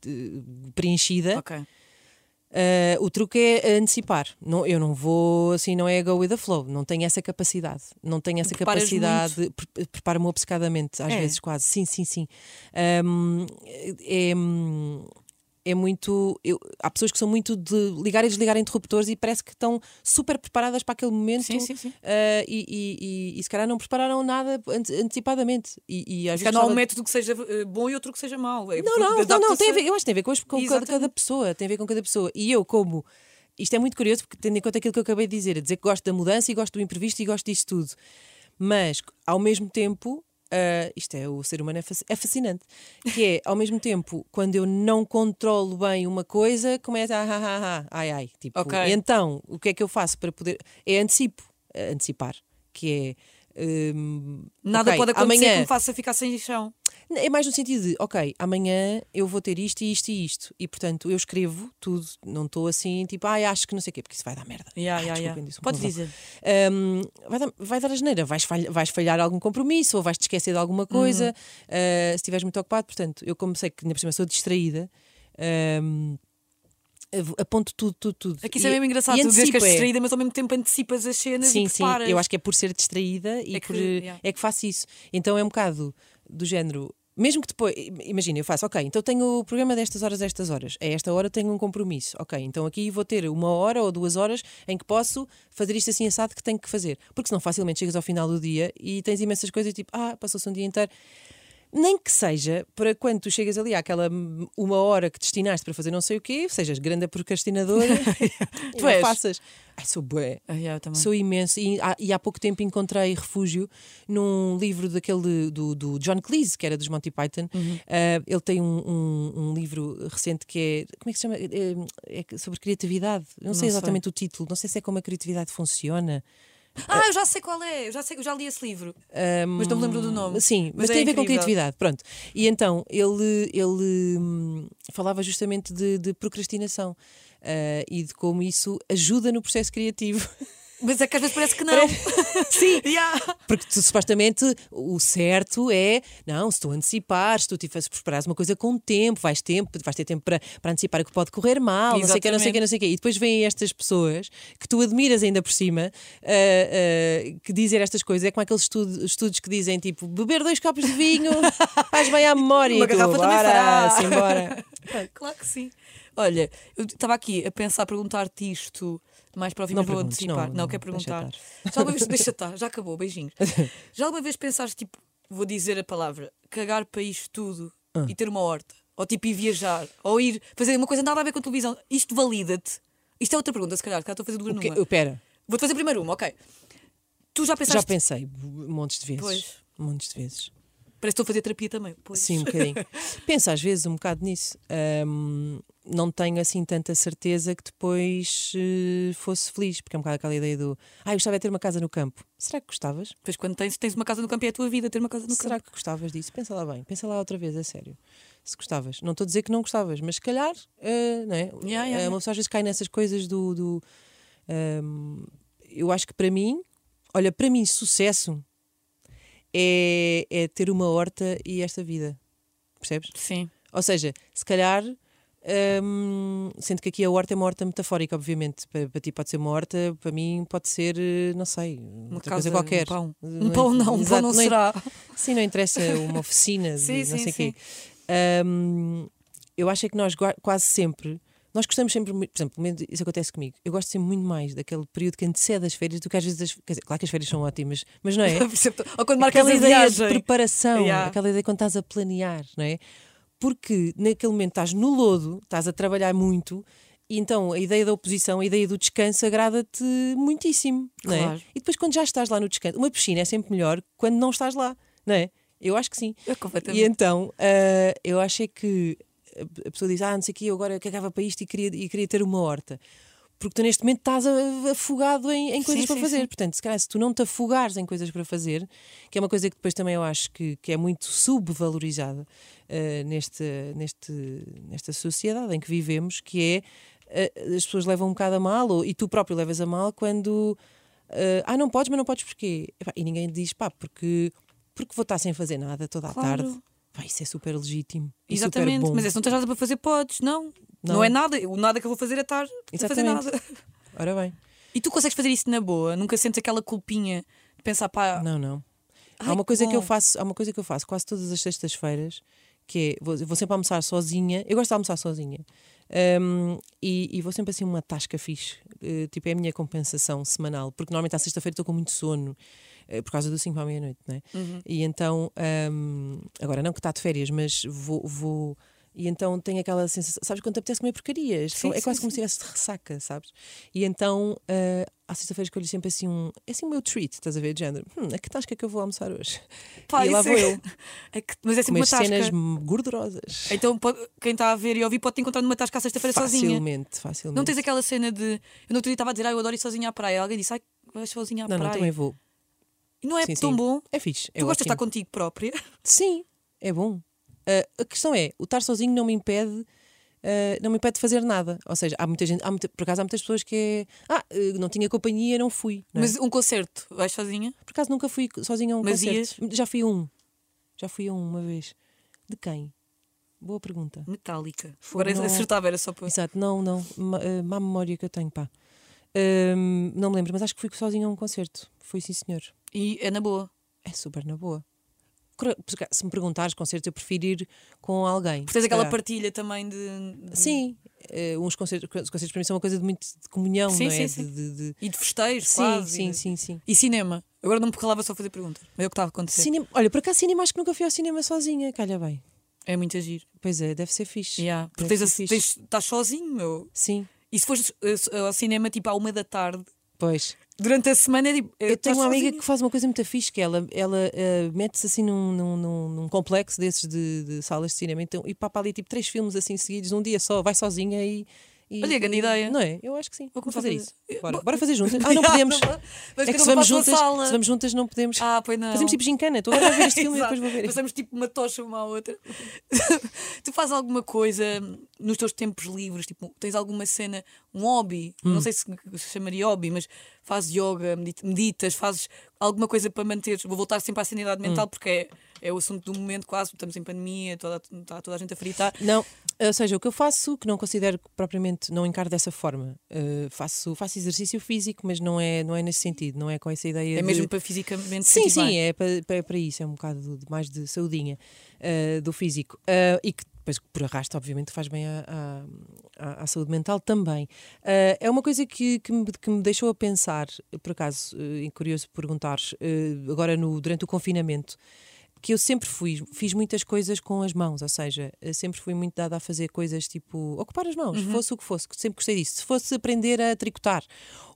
de- preenchida, Ok. Eh, o truque é antecipar. Não, eu não vou assim, não é go with the flow, não tenho essa capacidade. Não tenho essa Preparas capacidade, pre- preparo-me obcecadamente, às É. vezes quase. Sim, sim, sim. Ahm, é, hum, é muito. eu- há pessoas que são muito de ligar e desligar interruptores e parece que estão super preparadas para aquele momento. Sim, sim, sim. ah, e, e- e- e se calhar não prepararam nada ante- antecipadamente. E, e às vezes não há um gostava- método que seja eh, bom e outro que seja mau. É Não, não, não, não, tem a ver, eu acho que tem a ver com, com cada, cada pessoa, tem a ver com cada pessoa. E eu, como isto é muito curioso, porque tendo em conta aquilo que eu acabei de dizer, a dizer que gosto da mudança e gosto do imprevisto e gosto disso tudo, mas ao mesmo tempo. Ah, isto é, o ser humano é, fasc- é fascinante. Que é, ao mesmo tempo, quando eu não controlo bem uma coisa, começa a ah, ah, ah, ai, ai. Tipo, Ok. Então, o que é que eu faço para poder. É antecipo, antecipar, que é. Hum, Nada ok, pode acontecer amanhã, que me faça ficar sem chão. é mais no sentido de, ok, amanhã eu vou ter isto e isto e isto. E portanto eu escrevo tudo, não estou assim, tipo, ai, acho que não sei o quê, porque isso vai dar merda. Yeah, Ai, yeah, yeah. disse um palavrão. dizer. Hum, vai, dar, vai dar a geneira, vais, falha- vais falhar algum compromisso ou vais te esquecer de alguma coisa Uhum. uh, se estiveres muito ocupado. Portanto, eu, como sei que ainda por cima sou distraída, av- aponto tudo, tudo, tudo. Aqui isso é mesmo engraçado. Tu dizes que és é. distraída, mas ao mesmo tempo antecipas as cenas Sim, e sim, preparas. eu acho que é por ser distraída e É que- por, yeah. é que faço isso. Então é um bocado do género. Mesmo que depois, imagina, eu faço, ok, então tenho o programa destas horas, destas horas. A esta hora tenho um compromisso. Ok, então aqui vou ter uma hora ou duas horas em que posso fazer isto assim assado que tenho que fazer. Porque senão facilmente chegas ao final do dia e tens imensas coisas tipo, ah, passou-se um dia inteiro. Nem que seja para quando tu chegas ali àquela uma hora que destinaste para fazer não sei o quê, sejas grande procrastinadora, Tu não és. faças. Ai, sou bué. Ah, yeah. Sou imenso. E há, e há pouco tempo encontrei refúgio num livro daquele do, do John Cleese, que era dos Monty Python. Uhum. Ah, ele tem um, um- um livro recente que é. Como é que se chama? É, é sobre criatividade. Não, sei sei. exatamente o título. Não sei se é como a criatividade funciona. Ah, eu já sei qual é. Eu já, sei, eu já li esse livro. mas não me lembro do nome. Sim, mas, Mas é tem a ver com incrível. criatividade. Pronto. E então ele, ele hum, falava justamente de, de procrastinação. ah, e de como isso ajuda no processo criativo. Mas é que às vezes parece que não. Sim, Yeah. Porque tu, supostamente o certo é, não, se tu antecipares, se tu tivesse preparares uma coisa com tempo, vais, tempo, vais ter tempo para, para antecipar o que pode correr mal, não sei o que, não sei o que, não sei o que. E depois vêm estas pessoas que tu admiras ainda por cima, ah, ah, que dizem estas coisas. É como aqueles estudo- estudos que dizem tipo, beber dois copos de vinho faz bem à memória. Uma e tu, garrafa também bora, fará." sim, bora. Claro que sim. Olha, eu estava aqui a pensar, a perguntar-te isto mais para o fim, Não mas vou antecipar. não, Não, deixa perguntar. Já alguma vez, deixa estar, já acabou, beijinhos. Já alguma vez pensaste, tipo, vou dizer a palavra, cagar para isto tudo Ah. e ter uma horta? Ou tipo ir viajar? Ou ir fazer uma coisa nada a ver com televisão? Isto valida-te? Isto é outra pergunta, se calhar, que estou a fazer duas numa. Pera, Vou-te fazer primeiro uma, ok. Tu já pensaste. já pensei montes de vezes. Pois. Montes de vezes. Parece que estou a fazer terapia também. Pois. Sim, um bocadinho. Penso às vezes um bocado nisso. Ahm, não tenho assim tanta certeza que depois eh, fosse feliz, porque é um bocado aquela ideia do ah, eu gostava de ter uma casa no campo. Será que gostavas? Depois, quando tens, tens uma casa no campo, é a tua vida ter uma casa no Será campo. que gostavas disso? Pensa lá bem, pensa lá outra vez, a sério. Se gostavas. Não estou a dizer que não gostavas, mas se calhar, eh, não é? Yeah, yeah, Eh, Uma pessoa às vezes cai nessas coisas do. do, ahm, eu acho que para mim, olha, para mim, sucesso é, é ter uma horta e esta vida. Percebes? Sim. Ou seja, se calhar, hum, sendo que aqui a horta é uma horta metafórica, obviamente. Para, para ti pode ser uma horta, para mim pode ser, eh, não sei, Uma outra casa, coisa qualquer. Um pão. Não Um pão é- não, um pão exato, não é- será. Sim, não interessa uma oficina de Sim, não sim, sei o quê. Hum, eu acho é que nós quase sempre. Nós gostamos sempre, por exemplo, pelo menos isso acontece comigo. Eu gosto sempre muito mais daquele período que antecede as férias do que às vezes. As, quer dizer, claro que as férias são ótimas, mas não é? Ou quando marcas aquela a ideia viagem. de preparação, Yeah. aquela ideia quando estás a planear, não é? Porque naquele momento estás no lodo, estás a trabalhar muito, e então a ideia da oposição, a ideia do descanso agrada-te muitíssimo, não é? Claro. E depois quando já estás lá no descanso, uma piscina é sempre melhor quando não estás lá, não é? Eu acho que sim. É E então, ah, eu acho é que a pessoa diz: Ah, não sei o que, eu agora cagava para isto e queria, e queria ter uma horta. Porque tu neste momento estás afogado em, em coisas Sim, para sim, fazer. sim. Portanto, se calhar, se tu não te afogares em coisas para fazer, que é uma coisa que depois também eu acho que, que é muito subvalorizada ah, neste, neste, nesta sociedade em que vivemos, que é ah, as pessoas levam um bocado a mal, ou, e tu próprio levas a mal quando ah, ah, não podes, mas não podes porquê? Epá, E ninguém diz, pá, porque, porque vou estar sem fazer nada toda a Claro. tarde. Pá, isso é super legítimo. Exatamente, super mas é se não tens nada para fazer, podes. Não. não. Não. é nada. O nada que eu vou fazer é estar a fazer nada. Ora bem, E tu consegues fazer isso na boa? Nunca sentes aquela culpinha de pensar, pá, não, não. ai, há uma coisa que eu faço, há uma coisa que eu faço quase todas as sextas-feiras que é, vou, vou sempre almoçar sozinha, eu gosto de almoçar sozinha. Um, e, e vou sempre assim uma tasca fixe, uh, tipo é a minha compensação semanal, porque normalmente à sexta-feira estou com muito sono por causa do 5 à meia-noite, não é? E então, um, agora não que está de férias, mas vou, vou e então tem aquela sensação, sabes quando te apetece comer porcarias? Sim, é sim, quase como sim. se estivesse de ressaca, sabes? E então, uh, à sexta-feira escolho sempre assim um. É assim o meu treat, estás a ver? De género. Hum, a que tasca que eu vou almoçar hoje? Pá, e lá vou é- eu. É que- mas é sempre uma Umas tasca. cenas gordurosas. Então pode- quem está a ver e ouvir pode te encontrar numa tasca à sexta-feira sozinha. Facilmente, facilmente. Não tens aquela cena de. Eu outro dia estava a dizer, ah, eu adoro ir sozinha à praia. Alguém disse, ai, vais sozinha à Não, não, praia. também vou. E não é Sim, tão sim. bom. É fixe. É tu gostas de estar contigo própria. Sim, é bom. Ah, a questão é, o estar sozinho não me impede. ah, não me impede de fazer nada. Ou seja, há muita gente, há muita- por acaso há muitas pessoas que é. Ah, eh, não tinha companhia, não fui. não é? Mas um concerto, vais sozinha? Por acaso nunca fui sozinha a um Mas concerto. Já fui a um. Já fui a um uma vez. De quem? Boa pergunta. Metálica. Agora não- acertava, era só para. Exato, não, não. Má memória que eu tenho, pá. Não me lembro, mas acho que fui sozinha a um concerto. Fui sim, senhor. E é na boa. É super na boa. Se me perguntares concertos, eu prefiro ir com alguém. Porque tens aquela partilha também de. Sim, eh, uns concertos, os concertos para mim são uma coisa de muito de comunhão, Sim, não é? sim, sim. De- de- E de festeiros, Sim, quase. sim, sim, sim. e cinema. Agora não me calava só fazer perguntas. É o que estava a acontecer. Cinema, olha, por acaso cinema acho que nunca fui ao cinema sozinha, calha bem. É muito agir. Pois é, deve ser fixe. Yeah. Porque Deve tens, a- tens, estás sozinho, meu. Sim, E se fores eh, ao cinema tipo à uma da tarde, pois. Durante a semana é tipo. Eu tenho uma amiga que faz uma coisa muito fixe, que ela, ela eh, mete-se assim num, num, num- num complexo desses de, de salas de cinema então, e papa ali tipo três filmes assim seguidos num dia só, vai sozinha e. e Olha, grande ideia. Não é? Eu acho que sim. Vou fazer a isso. fazer. Bora, Bo- bora fazer juntas. Ah, não podemos. Mas É que se vamos, juntas, se vamos juntas não podemos. Ah, pois não. Fazemos tipo gincana. Estou agora a ver este filme e depois vou ver. Passamos tipo uma tocha uma à outra. tu fazes alguma coisa nos teus tempos livres? Tipo, tens alguma cena, um hobby? Hum. Não sei se se chamaria hobby, mas fazes yoga, medit- meditas, fazes alguma coisa para manteres. Vou voltar sempre à sanidade mental Hum. porque é, é o assunto do momento, quase. Estamos em pandemia, toda, está toda a gente a fritar. Não, ou seja, o que eu faço, que não considero propriamente, não encaro dessa forma. eh, faço, faço exercício físico, mas não é, não é nesse sentido, não é com essa ideia É de... mesmo para fisicamente Sim, sim, bem. é para, para, para isso, é um bocado de- mais de saudinha eh, do físico. Eh, e que depois, por arrasto, obviamente, faz bem à, à, saúde mental também. Eh, é uma coisa que, que, me, que me deixou a pensar, por acaso, e curioso perguntares, eh, agora no, durante o confinamento, que eu sempre fui, fiz muitas coisas com as mãos, ou seja, eh, sempre fui muito dada a fazer coisas tipo ocupar as mãos, fosse o que fosse, sempre gostei disso. Se fosse aprender a tricotar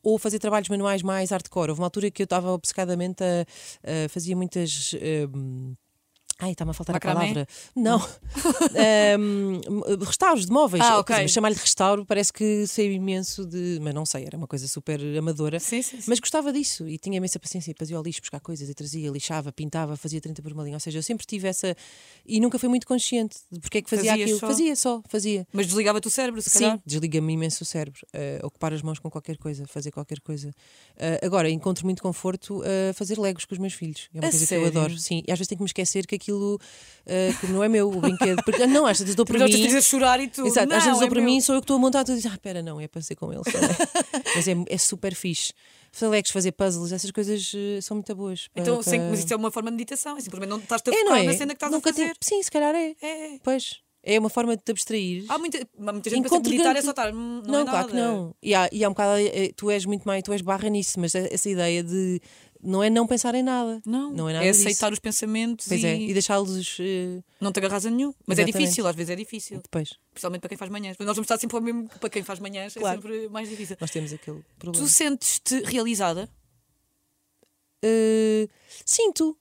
ou fazer trabalhos manuais mais hardcore, houve uma altura que eu estava obcecadamente a, a fazia muitas. hum, Ai, está-me a faltar Macramé? a palavra. Não. Hum, restauros de móveis. Ah, Ou, ok. quer dizer, Chamar-lhe restauro parece que sei imenso de. Mas não sei, era uma coisa super amadora. Sim, sim, sim. Mas gostava disso e tinha imensa paciência e fazia ao lixo buscar coisas e trazia, lixava, pintava, fazia 30 por uma linha. Ou seja, eu sempre tive essa. E nunca fui muito consciente de porque é que fazia Fazias aquilo. só? Fazia só, fazia. Mas desligava-te o cérebro, se Sim, calhar. desliga-me imenso o cérebro. eh, ocupar as mãos com qualquer coisa, fazer qualquer coisa. Eh, agora, encontro muito conforto a fazer legos com os meus filhos. É uma A coisa sério? que eu adoro. Sim, e às vezes tenho que me esquecer que aquilo eh, que não é meu, o brinquedo. Porque, não, às vezes dou já mim. te a chorar e tudo. Exato, não, às vezes dou é para meu. mim, sou eu que estou a montar, tu dizes, ah, pera, não, é para ser com eles. só é." Mas é, é super fixe. Legos, fazer puzzles, essas coisas eh, são muito boas. para- Então, para- mas isso é uma forma de meditação. É simplesmente não estás a É, não é? na cena que estás Nunca a fazer. tive- Sim, se calhar é. É, é. Pois. É uma forma de te abstrair. Há muita, há muita gente que meditar é só estar. hum, Não, Não, é claro que não. E há, e há um bocado, eh, tu és muito mais, tu és barra nisso, mas essa ideia de não é não pensar em nada. Não, Não é nada é disso. aceitar os pensamentos Pois e, é, e deixá-los eh, não te agarras a nenhum. Mas é Exatamente. difícil, às vezes é difícil. depois. Principalmente para quem faz manhãs. Nós vamos estar sempre ao mesmo para quem faz manhãs, Claro. é sempre mais difícil. Nós temos aquele problema. Tu sentes-te realizada? Eh, sinto,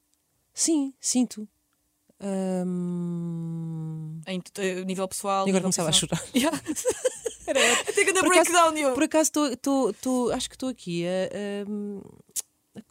sim, sinto. Ahm, Em eh, nível pessoal? E agora começava a chorar. Yeah. Até que acaso- breakdown eu. Por acaso estou- acho que estou aqui a, a,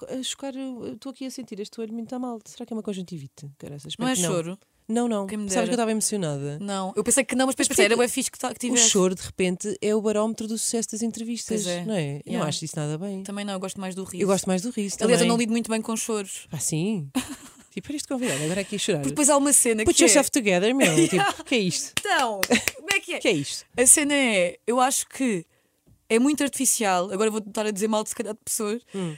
a chocar, estou aqui a sentir este olho muito a mal. Será que é uma conjuntivite? Caraças, Não é que choro? Não, não. Sabes que eu estava emocionada. Não. Eu pensei que não, mas depois pensei, era o fixe que, tá, que O choro, de repente, é o barómetro do sucesso das entrevistas. Pois é. Não é? Eu não Yeah. acho isso nada bem. Também não, eu gosto mais do riso. Eu gosto mais do riso. Aliás, eu também. não lido muito bem com choros. Ah, sim. tipo, era este convidado, agora é aqui a chorar. Porque depois há uma cena Put que é... yourself together, meu. Tipo, que é isto? Então, como é que é? Que é isto? A cena é, eu acho que é muito artificial. Agora vou estar a dizer mal de se calhar de pessoas. Hum.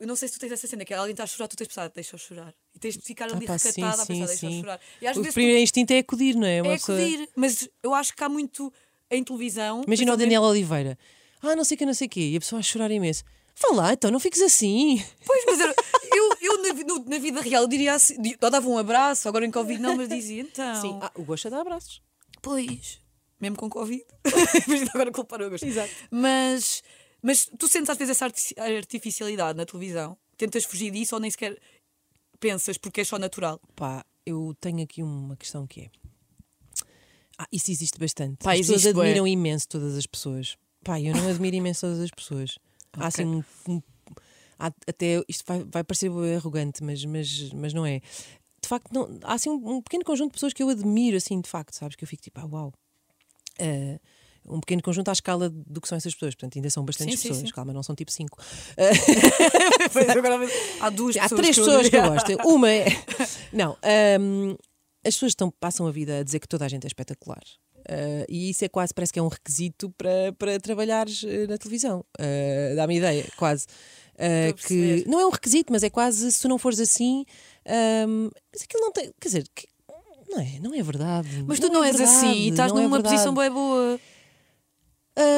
Eu não sei se tu tens essa cena, que alguém está a chorar, tu tens pensado, deixa eu chorar. E tens de ficar ali Ah, pá, sim, recatada a sim, pensar, deixa sim. chorar. E às O vezes tu- primeiro instinto é acudir, não é? Uma é pessoa- acudir, mas eu acho que há muito em televisão. Imagina o Daniel Oliveira. Ah, não sei o que, não sei o quê. E a pessoa a chorar imenso. Vá lá, então, não fiques assim. Pois, mas eu, eu, eu na, no- na vida real diria assim, eu dava um abraço, agora em Covid não, mas dizia então. Sim. Ah, o gosto é dar abraços. Pois, mesmo com Covid. Agora culpar o gosto. Exato. Mas, mas tu sentes às vezes essa artifici- artificialidade na televisão? Tentas fugir disso ou nem sequer pensas porque é só natural? Pá, eu tenho aqui uma questão que é. Ah, isso existe bastante. Pá, as pessoas admiram imenso todas as pessoas. Pá, eu não admiro imenso todas as pessoas. Há assim um. um- há até isto vai, vai parecer arrogante, mas, mas, mas não é. De facto, não, há assim um, um pequeno conjunto de pessoas que eu admiro, assim, de facto, sabes? Que eu fico tipo, ah, uau. Ah, um pequeno conjunto à escala do que são essas pessoas. Portanto, ainda são bastantes Sim, sim, pessoas. sim. Calma, não são tipo cinco. Há duas Há pessoas três que pessoas que eu gosto. Uma é. Não. hum, as pessoas estão, passam a vida a dizer que toda a gente é espetacular. Uh, e isso é quase, parece que é um requisito para, para trabalhares eh, na televisão. Uh, Dá-me ideia, quase. Uh, que não é um requisito, mas é quase se tu não fores assim. hum, mas aquilo não tem. Quer dizer, que- não é, não é verdade. Mas tu não, é és verdade, assim e estás não é numa posição bem boa.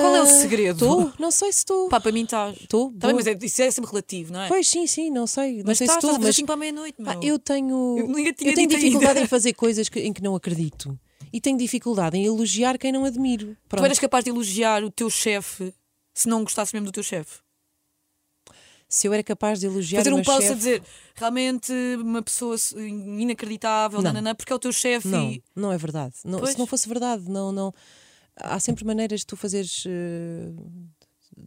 Qual é o Ah, segredo? Estou, não sei se estou. Pá, para mim estás. Estou. Tá bem, mas é, isso é sempre relativo, não é? Pois sim, sim, não sei. Não mas sei se estás, estou, a fazer mas 5 para a meia-noite, Pá, eu tenho, Eu eu tenho dificuldade ainda. em fazer coisas que- em que não acredito. E tenho dificuldade em elogiar quem não admiro. Tu Pronto. eras capaz de elogiar o teu chefe se não gostasses mesmo do teu chefe? Se eu era capaz de elogiar Fazer o um post chefe- a dizer realmente uma pessoa inacreditável, Não. nananã, porque é o teu chefe Não, e. não é verdade. Não, se não fosse verdade, não, não. Há sempre maneiras de tu fazeres. eh,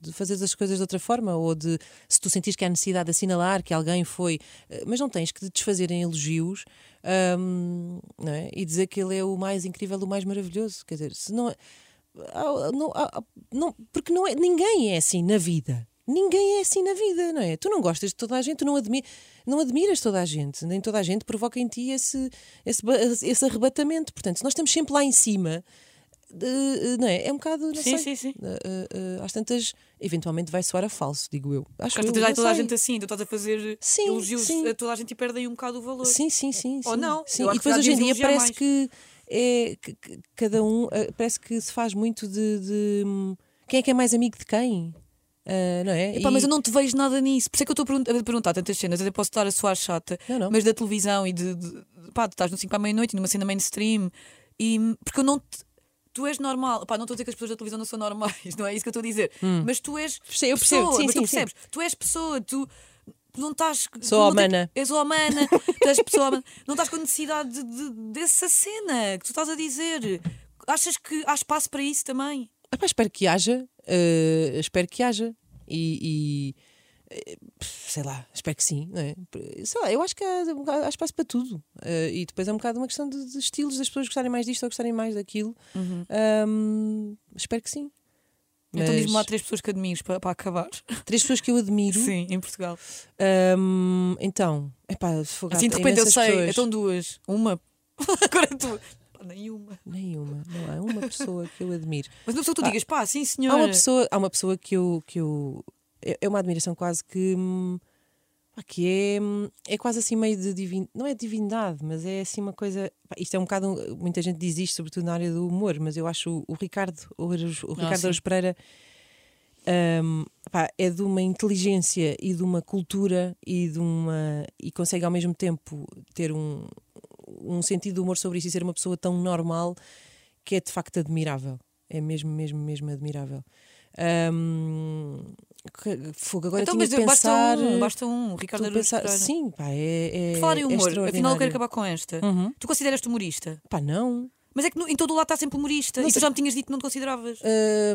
de fazeres as coisas de outra forma, ou de se tu sentires que há necessidade de assinalar que alguém foi, eh, mas não tens que te desfazer em elogios não é? e dizer que ele é o mais incrível, o mais maravilhoso. Quer dizer, se não, é- não, não porque não é, ninguém é assim na vida. Ninguém é assim na vida, não é? Tu não gostas de toda a gente, tu não, admi não admiras toda a gente, nem toda a gente provoca em ti esse, esse, esse arrebatamento. Portanto, se nós estamos sempre lá em cima, de- não é? É um bocado, não Sim, sei. sim, sim. Uh, às tantas, eventualmente vai soar a falso, digo eu. Acho não toda a sei. gente assim, tu estás a fazer Sim, elogios sim. a toda a gente e perdem um bocado o valor. Sim, sim, sim. Ou não, Sim. E que depois hoje em dia parece mais. que é que- que cada um parece que se faz muito de, de, quem é que é mais amigo de quem. Uh, não é? Epá, E- mas eu não te vejo nada nisso. Por isso é que eu estou a pergun- a perguntar tantas cenas. Até posso estar a soar chata. Não, não. Mas da televisão e de. de pá, tu estás no 5 para a meia-noite e numa cena mainstream. E, porque eu não te. Tu és normal. Pá, não estou a dizer que as pessoas da televisão não são normais, não é isso que eu estou a dizer. Mas tu és. Eu percebo, pessoa, sim, mas tu sim, sim. percebes? Tu és pessoa, tu. tu Não estás. tu Sou humana. És humana, tu és pessoa humana. Não estás com necessidade de, de- dessa cena que tu estás a dizer. Achas que há espaço para isso também? Ah, pá, espero que haja, uh, espero que haja. E, e, sei lá, espero que sim, não é? Sei lá, eu acho que há, há espaço para tudo. Uh, e depois é um bocado uma questão de, de estilos, das pessoas gostarem mais disto ou gostarem mais daquilo. Um, espero que sim. Então Mas diz-me lá três pessoas que admires para, para acabar. três pessoas que eu admiro. Sim, em Portugal. Um, então, epá, fogo, Assim de há repente eu sei, pessoas. então duas. Uma. Agora tu. Pá, nenhuma. Nenhuma, não há uma pessoa que eu admiro. Mas uma pessoa que tu Ah, digas, pá, sim Há senhora. uma pessoa, há uma pessoa que eu, que eu é é uma admiração quase que hum, pá, que é, hum, é quase assim meio de divin, não é divindade, mas é assim uma coisa. pá, isto é um bocado, muita gente diz isto, sobretudo na área do humor, mas eu acho o, o Ricardo, o, o Ricardo. Araújo Pereira hum, pá, é de uma inteligência e de uma cultura e de uma e consegue ao mesmo tempo ter um, um sentido de humor sobre isso e ser uma pessoa tão normal que é de facto admirável. É mesmo, mesmo, mesmo admirável. Que- fogo, agora então, tinha mas pensar. basta um, basta um, Ricardo estou a Araújo pensar- sim, pá, é. é Por falar em é humor, afinal eu quero acabar com esta. Uhum. Tu consideras-te humorista? Pá, não. Mas é que no- em todo o lado está sempre humorista. Não e tu sei. já me tinhas dito que não te consideravas.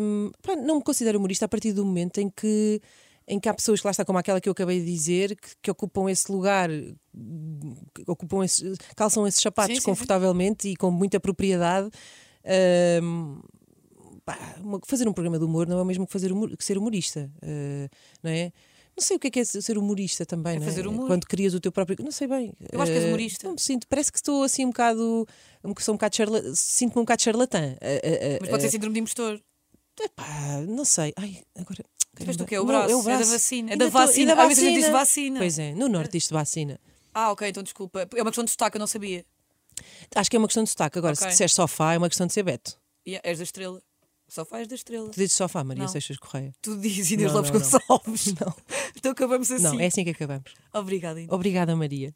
Hum, pá, não me considero humorista a partir do momento em que, em que há pessoas que lá está, como aquela que eu acabei de dizer, que, que ocupam esse lugar, ocupam esse, calçam esses sapatos Sim, sim, sim. confortavelmente e com muita propriedade. Hum, pá, fazer um programa de humor não é o mesmo que, fazer humor- que ser humorista, uh, não é? Não sei o que é, que é ser humorista também, É não fazer humor. Quando crias o teu próprio. Não sei bem. Eu acho que és Uh, humorista. Não me sinto. Parece que estou assim um bocado. um- Sou um bocado charla, Sinto-me um bocado charlatã. Uh, uh, uh, Mas pode ser síndrome de impostor. Epá, não sei. Ai, agora. Tu caramba. que é o Não, braço, é, da vacina. É da Ainda tô- vacina. ainda Às vezes a gente diz vacina. Pois é, no norte diz vacina. Ah, ok, então desculpa. É uma questão de sotaque, eu não sabia. Acho que é uma questão de sotaque. Agora, Ok. se disseres sofá, é uma questão de ser Beto. E és da estrela. Só faz da estrela. Tu dizes sofá, Maria Não. Seixas Correia. Tu dizes Inês Não, Lopes não. Gonçalves. Não. Então acabamos assim. Não, é assim que acabamos. Obrigada, Inês. Obrigada, Maria.